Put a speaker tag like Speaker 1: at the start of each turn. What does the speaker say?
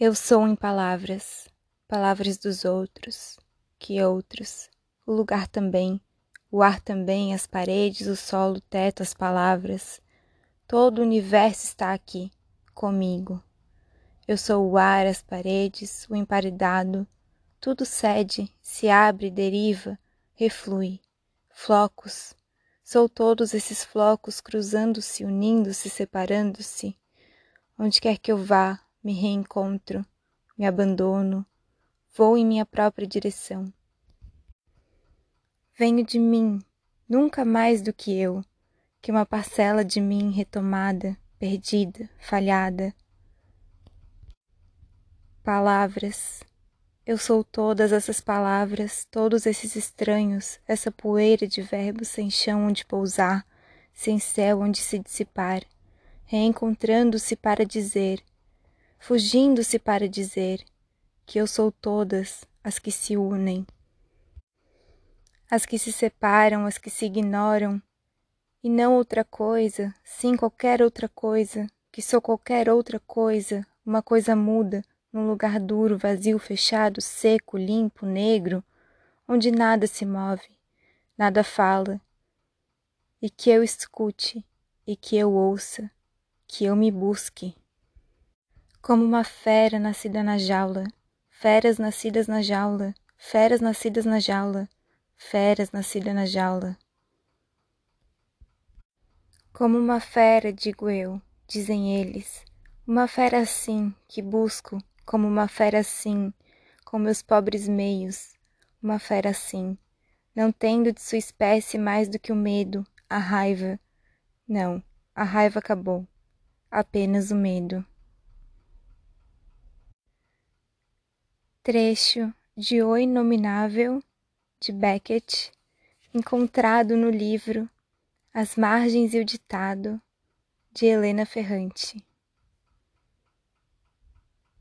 Speaker 1: Eu sou em palavras, palavras dos outros, que outros, o lugar também, o ar também, as paredes, o solo, o teto, as palavras. Todo o universo está aqui, comigo. Eu sou o ar, as paredes, o emparedado. Tudo cede, se abre, deriva, reflui. Flocos. Sou todos esses flocos cruzando-se, unindo-se, separando-se. Onde quer que eu vá, me reencontro, me abandono, vou em minha própria direção. Venho de mim, nunca mais do que eu, que uma parcela de mim retomada, perdida, falhada. Palavras. Eu sou todas essas palavras, todos esses estranhos, essa poeira de verbos sem chão onde pousar, sem céu onde se dissipar, reencontrando-se para dizer, fugindo-se para dizer que eu sou todas as que se unem, as que se separam, as que se ignoram, e não outra coisa, sim qualquer outra coisa, que sou qualquer outra coisa, uma coisa muda, num lugar duro, vazio, fechado, seco, limpo, negro, onde nada se move, nada fala, e que eu escute, e que eu ouça, que eu me busque como uma fera nascida na jaula, feras nascidas na jaula, feras nascidas na jaula, feras nascidas na jaula. Como uma fera, digo eu, dizem eles, uma fera assim que busco, como uma fera assim, com meus pobres meios, uma fera assim, não tendo de sua espécie mais do que o medo, a raiva. Não, a raiva acabou, apenas o medo. Trecho de O Inominável de Beckett, encontrado no livro As Margens e o Ditado de Helena Ferrante.